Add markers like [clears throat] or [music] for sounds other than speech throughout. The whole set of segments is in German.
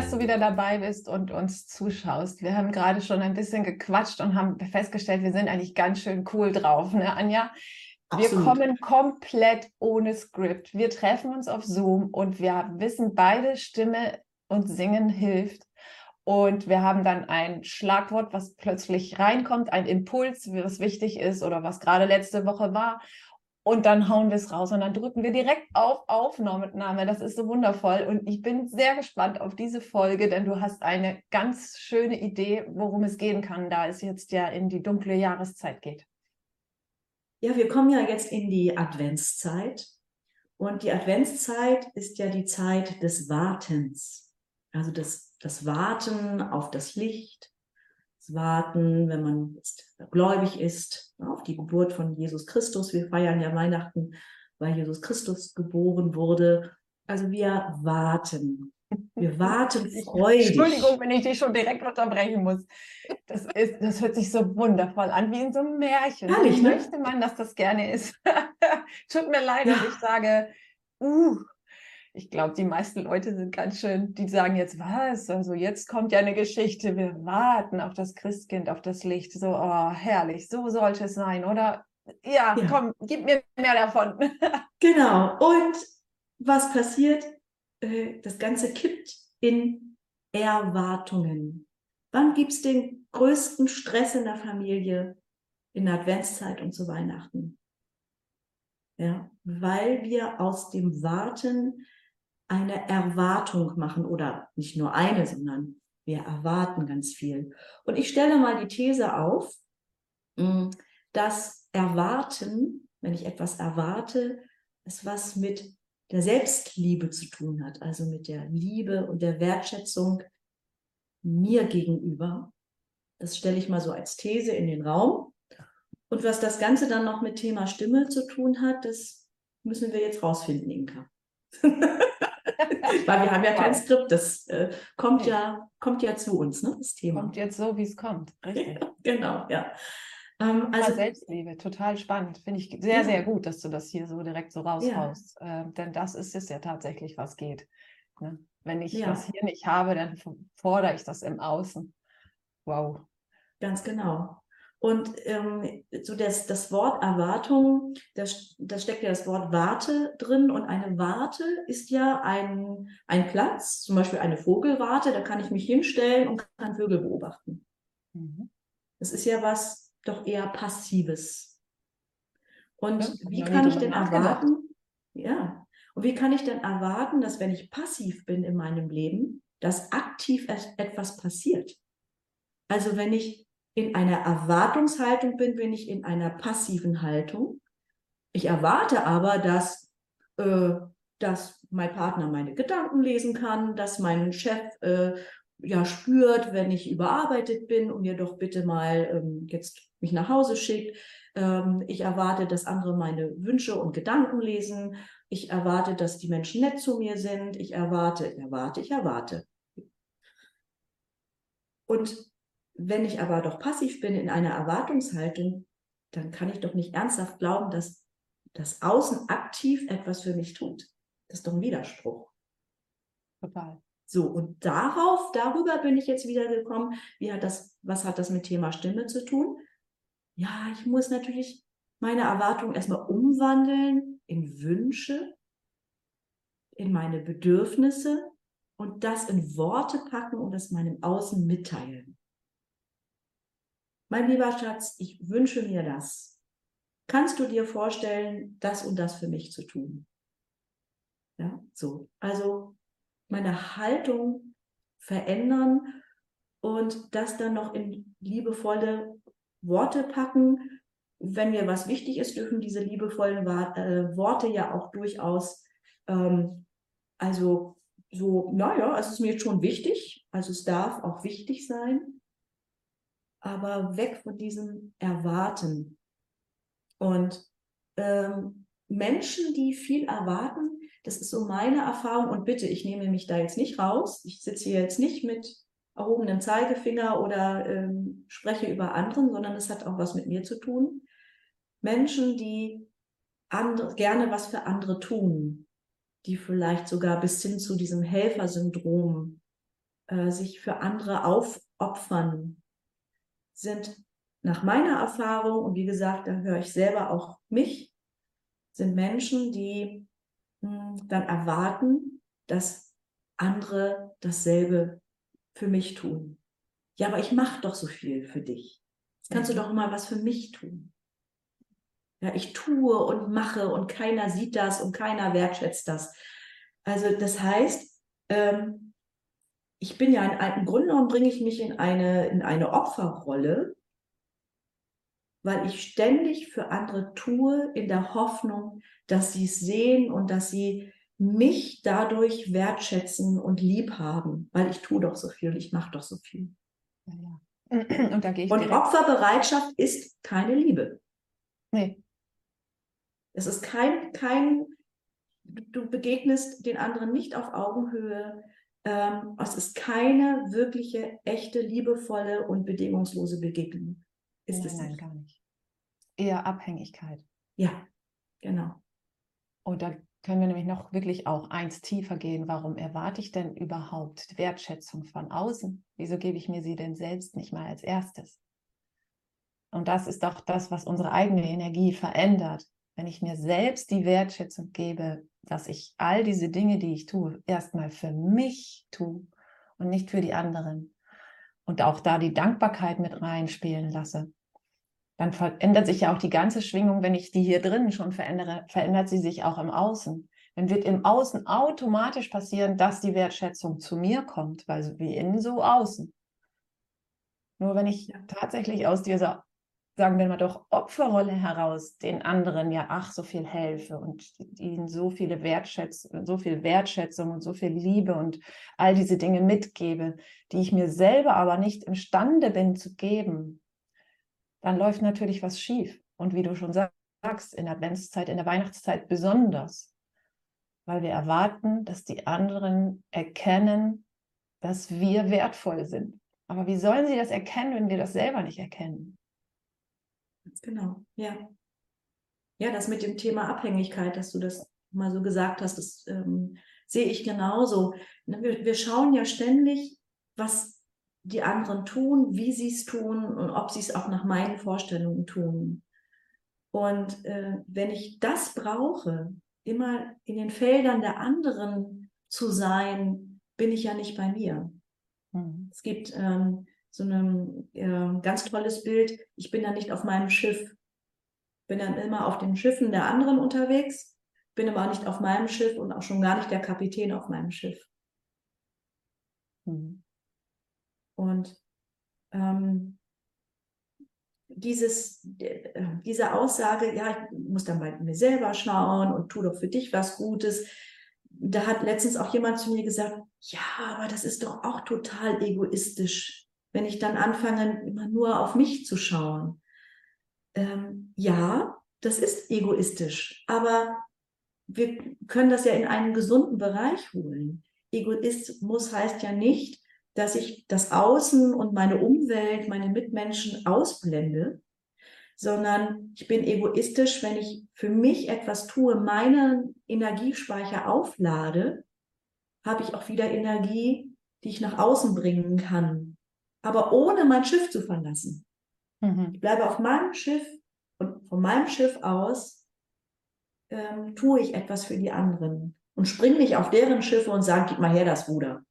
dass du wieder dabei bist und uns zuschaust. Wir haben gerade schon ein bisschen gequatscht und haben festgestellt, wir sind eigentlich ganz schön cool drauf, ne, Anja? Wir kommen komplett ohne Skript. Wir treffen uns auf Zoom und wir wissen beide, Stimme und Singen hilft. Und wir haben dann ein Schlagwort, was plötzlich reinkommt, ein Impuls, was wichtig ist oder was gerade letzte Woche war und dann hauen wir es raus und dann drücken wir direkt auf Aufnahme. Das ist so wundervoll und ich bin sehr gespannt auf diese Folge, denn du hast eine ganz schöne Idee, worum es gehen kann, da es jetzt ja in die dunkle Jahreszeit geht. Ja, wir kommen ja jetzt in die Adventszeit und die Adventszeit ist ja die Zeit des Wartens, also das, das Warten auf das Licht, warten, wenn man jetzt gläubig ist, auf die Geburt von Jesus Christus. Wir feiern ja Weihnachten, weil Jesus Christus geboren wurde. Also wir warten. Wir warten [laughs] freudig. Entschuldigung, wenn ich dich schon direkt unterbrechen muss. Das, ist, das hört sich so wundervoll an, wie in so einem Märchen. Herrlich, ne? Möchte man, dass das gerne ist. [laughs] Tut mir leid, ja. ich sage, uh, ich glaube, die meisten Leute sind ganz schön, die sagen jetzt, was? Also jetzt kommt ja eine Geschichte, wir warten auf das Christkind, auf das Licht. So, oh, herrlich, so sollte es sein, oder? Ja, ja. komm, gib mir mehr davon. [laughs] genau. Und was passiert? Äh, das Ganze kippt in Erwartungen. Wann gibt es den größten Stress in der Familie? In der Adventszeit und zu Weihnachten. Ja, weil wir aus dem Warten eine Erwartung machen oder nicht nur eine, sondern wir erwarten ganz viel. Und ich stelle mal die These auf, mm, dass Erwarten, wenn ich etwas erwarte, es was mit der Selbstliebe zu tun hat, also mit der Liebe und der Wertschätzung mir gegenüber. Das stelle ich mal so als These in den Raum. Und was das Ganze dann noch mit Thema Stimme zu tun hat, das müssen wir jetzt rausfinden, Inka. [laughs] Weil wir haben ja kein Skript, das äh, kommt, nee. ja, kommt ja zu uns, ne, das Thema. Kommt jetzt so, wie es kommt, richtig. Ja, [laughs] genau, ja. Ähm, also Selbstliebe, total spannend. Finde ich sehr, ja. sehr gut, dass du das hier so direkt so raushaust. Ja. Äh, denn das ist es ja tatsächlich, was geht. Ne? Wenn ich das hier nicht habe, dann fordere ich das im Außen. Wow. Ganz genau. Und ähm, so das, das Wort Erwartung, da, da steckt ja das Wort Warte drin. Und eine Warte ist ja ein, ein Platz, zum Beispiel eine Vogelwarte, da kann ich mich hinstellen und kann Vögel beobachten. Mhm. Das ist ja was doch eher Passives. Und ja, wie kann ich denn erwarten? Ja. Und wie kann ich denn erwarten, dass wenn ich passiv bin in meinem Leben, dass aktiv etwas passiert? Also wenn ich in einer Erwartungshaltung bin, bin ich in einer passiven Haltung. Ich erwarte aber, dass, äh, dass mein Partner meine Gedanken lesen kann, dass mein Chef äh, ja spürt, wenn ich überarbeitet bin und mir doch bitte mal ähm, jetzt mich nach Hause schickt. Ähm, ich erwarte, dass andere meine Wünsche und Gedanken lesen. Ich erwarte, dass die Menschen nett zu mir sind. Ich erwarte, ich erwarte, ich erwarte. Und wenn ich aber doch passiv bin in einer Erwartungshaltung, dann kann ich doch nicht ernsthaft glauben, dass das Außen aktiv etwas für mich tut. Das ist doch ein Widerspruch. Total. So, und darauf, darüber bin ich jetzt wieder gekommen. Wie hat das, was hat das mit Thema Stimme zu tun? Ja, ich muss natürlich meine Erwartungen erstmal umwandeln in Wünsche, in meine Bedürfnisse und das in Worte packen und das meinem Außen mitteilen mein lieber Schatz, ich wünsche mir das. Kannst du dir vorstellen, das und das für mich zu tun? Ja, so. Also meine Haltung verändern und das dann noch in liebevolle Worte packen. Wenn mir was wichtig ist, dürfen diese liebevollen äh, Worte ja auch durchaus, ähm, also so, naja, es ist mir schon wichtig, also es darf auch wichtig sein aber weg von diesem Erwarten. Und ähm, Menschen, die viel erwarten, das ist so meine Erfahrung und bitte, ich nehme mich da jetzt nicht raus. Ich sitze hier jetzt nicht mit erhobenem Zeigefinger oder ähm, spreche über anderen, sondern es hat auch was mit mir zu tun. Menschen, die gerne was für andere tun, die vielleicht sogar bis hin zu diesem Helfersyndrom äh, sich für andere aufopfern, sind nach meiner Erfahrung, und wie gesagt, da höre ich selber auch mich, sind Menschen, die mh, hm, dann erwarten, dass andere dasselbe für mich tun. Ja, aber ich mache doch so viel für dich. Jetzt kannst du doch mal was für mich tun. Ja, ich tue und mache und keiner sieht das und keiner wertschätzt das. Also das heißt, ähm, ich bin ja in, im Grunde genommen bringe ich mich in eine, in eine Opferrolle, weil ich ständig für andere tue in der Hoffnung, dass sie es sehen und dass sie mich dadurch wertschätzen und lieb haben, weil ich tue doch so viel und ich mache doch so viel. Ja, ja. [clears throat] Und, da gehe ich und Opferbereitschaft ist keine Liebe. Nee. Es ist kein, kein, du begegnest den anderen nicht auf Augenhöhe. Ähm, es ist keine wirkliche, echte, liebevolle und bedingungslose Begegnung. Ist nein, es nein, gar nicht. Eher Abhängigkeit. Ja, genau. Und da können wir nämlich noch wirklich auch eins tiefer gehen. Warum erwarte ich denn überhaupt Wertschätzung von außen? Wieso gebe ich mir sie denn selbst nicht mal als erstes? Und das ist doch das, was unsere eigene Energie verändert. Wenn ich mir selbst die Wertschätzung gebe, dass ich all diese Dinge, die ich tue, erstmal für mich tue und nicht für die anderen. Und auch da die Dankbarkeit mit reinspielen lasse. Dann verändert sich ja auch die ganze Schwingung, wenn ich die hier drinnen schon verändere, verändert sie sich auch im Außen. Dann wird im Außen automatisch passieren, dass die Wertschätzung zu mir kommt, weil wie innen so außen. Nur wenn ich tatsächlich aus dieser sagen wir mal doch, Opferrolle heraus den anderen ja ach so viel helfe und ihnen so viele Wertschätzung, so viel Wertschätzung und so viel Liebe und all diese Dinge mitgebe, die ich mir selber aber nicht imstande bin zu geben, dann läuft natürlich was schief. Und wie du schon sagst, in der Adventszeit, in der Weihnachtszeit besonders, weil wir erwarten, dass die anderen erkennen, dass wir wertvoll sind. Aber wie sollen sie das erkennen, wenn wir das selber nicht erkennen? Genau, ja. Ja, das mit dem Thema Abhängigkeit, dass du das mal so gesagt hast, das ähm, sehe ich genauso. Ne, wir, wir schauen ja ständig, was die anderen tun, wie sie es tun und ob sie es auch nach meinen Vorstellungen tun. Und äh, wenn ich das brauche, immer in den Feldern der anderen zu sein, bin ich ja nicht bei mir. Mhm. Es gibt ähm, so ein äh, ganz tolles Bild. Ich bin dann nicht auf meinem Schiff. Bin dann immer auf den Schiffen der anderen unterwegs, bin aber auch nicht auf meinem Schiff und auch schon gar nicht der Kapitän auf meinem Schiff. Mhm. Und ähm, dieses, äh, diese Aussage, ja, ich muss dann bei mir selber schauen und tu doch für dich was Gutes. Da hat letztens auch jemand zu mir gesagt, ja, aber das ist doch auch total egoistisch wenn ich dann anfange, immer nur auf mich zu schauen. Ähm, ja, das ist egoistisch, aber wir können das ja in einen gesunden Bereich holen. Egoismus heißt ja nicht, dass ich das Außen und meine Umwelt, meine Mitmenschen ausblende, sondern ich bin egoistisch, wenn ich für mich etwas tue, meinen Energiespeicher auflade, habe ich auch wieder Energie, die ich nach außen bringen kann aber ohne mein Schiff zu verlassen. Mhm. Ich bleibe auf meinem Schiff und von meinem Schiff aus ähm, tue ich etwas für die anderen und springe nicht auf deren Schiffe und sage, gib mal her das Ruder.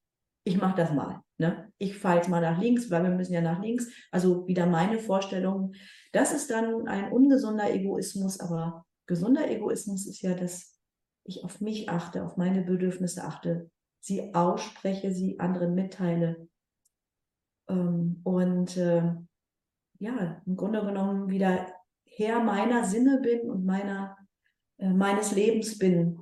Ich mache das mal. Ne? Ich fahre jetzt mal nach links, weil wir müssen ja nach links. Also wieder meine Vorstellung. Das ist dann ein ungesunder Egoismus, aber gesunder Egoismus ist ja, dass ich auf mich achte, auf meine Bedürfnisse achte, sie ausspreche, sie anderen mitteile und äh, ja, im Grunde genommen wieder Herr meiner Sinne bin und meiner, äh, meines Lebens bin.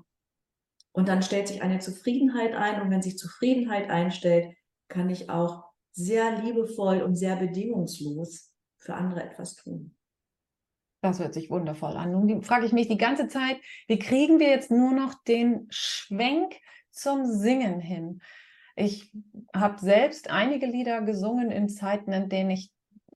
Und dann stellt sich eine Zufriedenheit ein und wenn sich Zufriedenheit einstellt, kann ich auch sehr liebevoll und sehr bedingungslos für andere etwas tun. Das hört sich wundervoll an. Nun frage ich mich die ganze Zeit, wie kriegen wir jetzt nur noch den Schwenk zum Singen hin? Ich habe selbst einige Lieder gesungen in Zeiten, in denen ich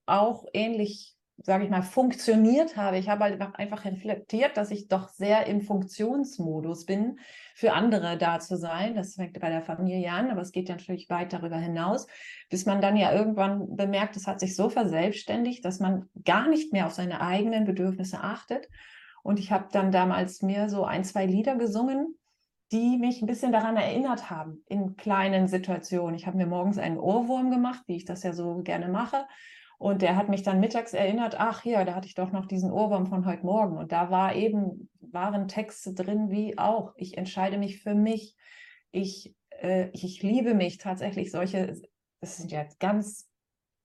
auch ähnlich sage ich mal, funktioniert habe. Ich habe halt einfach reflektiert, dass ich doch sehr im Funktionsmodus bin, für andere da zu sein. Das fängt bei der Familie an, aber es geht ja natürlich weit darüber hinaus, bis man dann ja irgendwann bemerkt, es hat sich so verselbstständigt, dass man gar nicht mehr auf seine eigenen Bedürfnisse achtet. Und ich habe dann damals mir so ein, zwei Lieder gesungen, die mich ein bisschen daran erinnert haben in kleinen Situationen. Ich habe mir morgens einen Ohrwurm gemacht, wie ich das ja so gerne mache und der hat mich dann mittags erinnert, ach ja, da hatte ich doch noch diesen Ohrwurm von heute Morgen. Und da war eben, waren Texte drin wie auch, ich entscheide mich für mich. Ich, äh, ich liebe mich tatsächlich. Solche, das sind ja ganz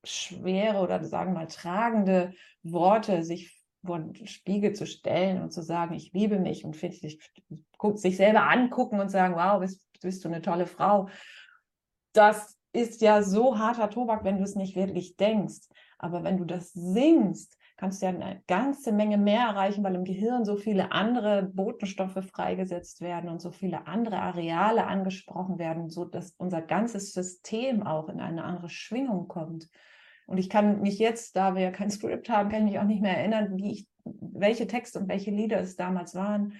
schwere oder sagen wir mal tragende Worte, sich vor den Spiegel zu stellen und zu sagen, ich liebe mich und finde sich, sich selber angucken und sagen, wow, bist, bist du eine tolle Frau. Das ist ja so harter Tobak, wenn du es nicht wirklich denkst. Aber wenn du das singst, kannst du ja eine ganze Menge mehr erreichen, weil im Gehirn so viele andere Botenstoffe freigesetzt werden und so viele andere Areale angesprochen werden, so dass unser ganzes System auch in eine andere Schwingung kommt. Und ich kann mich jetzt, da wir ja kein Skript haben, kann ich mich auch nicht mehr erinnern, wie ich, welche Texte und welche Lieder es damals waren.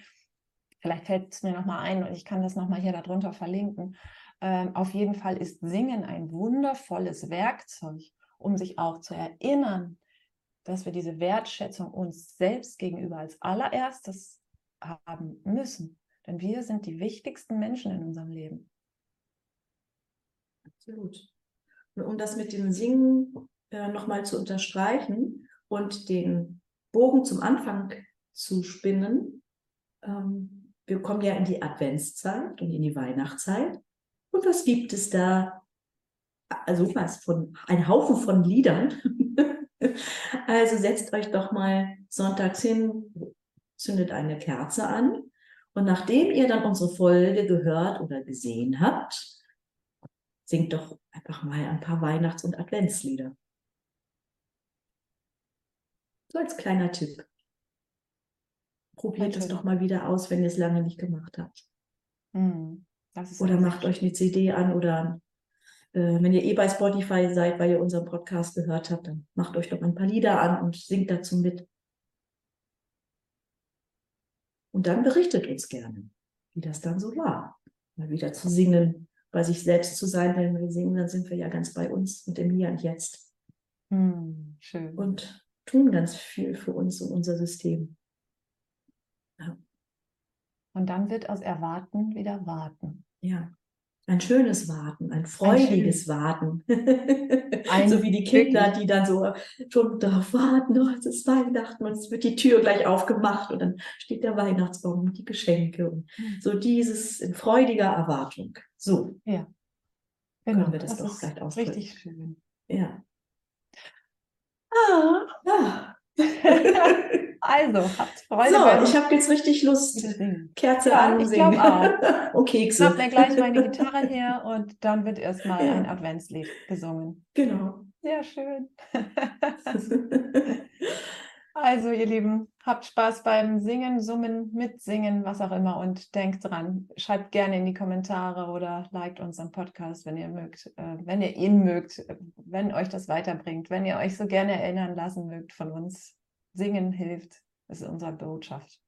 Vielleicht fällt es mir nochmal ein und ich kann das nochmal hier darunter verlinken. Ähm, auf jeden Fall ist Singen ein wundervolles Werkzeug, um sich auch zu erinnern, dass wir diese Wertschätzung uns selbst gegenüber als allererstes haben müssen. Denn wir sind die wichtigsten Menschen in unserem Leben. Absolut. Und um das mit dem Singen äh, nochmal zu unterstreichen und den Bogen zum Anfang zu spinnen, ähm, wir kommen ja in die Adventszeit und in die Weihnachtszeit. Und was gibt es da also was von, ein Haufen von Liedern. [laughs] also setzt euch doch mal sonntags hin, zündet eine Kerze an und nachdem ihr dann unsere Folge gehört oder gesehen habt, singt doch einfach mal ein paar Weihnachts- und Adventslieder. So als kleiner Tipp. Probiert es doch mal wieder aus, wenn ihr es lange nicht gemacht habt. Hm, oder macht euch eine CD an oder äh, wenn ihr eh bei Spotify seid, weil ihr unseren Podcast gehört habt, dann macht euch doch ein paar Lieder an und singt dazu mit. Und dann berichtet uns gerne, wie das dann so war. Mal wieder zu singen, bei sich selbst zu sein, wenn wir singen, dann sind wir ja ganz bei uns und im Hier und Jetzt. Hm, schön. Und tun ganz viel für uns und unser System. Ja. Und dann wird aus Erwarten wieder Warten. Ja. Ein schönes Warten, ein freudiges ein Warten. Ein [laughs] so wie die Kinder, die dann so schon darauf warten, oh, es ist Weihnachten und es wird die Tür gleich aufgemacht und dann steht der Weihnachtsbaum und die Geschenke und hm. so dieses in freudiger Erwartung. So. Ja. Genau. Können wir das, das doch vielleicht ausdrücken. Richtig schön. Ja. Ah. ah. Also, habt Freude. So, ich habe jetzt richtig Lust. Kerze ja, an, ich glaube auch. [laughs] und Kekse. Ich habe mir gleich meine Gitarre her und dann wird erstmal ja. ein Adventslied gesungen. Genau. Sehr schön. [laughs] also, ihr Lieben, habt Spaß beim Singen, Summen, Mitsingen, was auch immer und denkt dran, schreibt gerne in die Kommentare oder liked unseren Podcast, wenn ihr mögt, äh, wenn ihr ihn mögt, wenn euch das weiterbringt, wenn ihr euch so gerne erinnern lassen mögt von uns Singen hilft. Ist unsere Botschaft.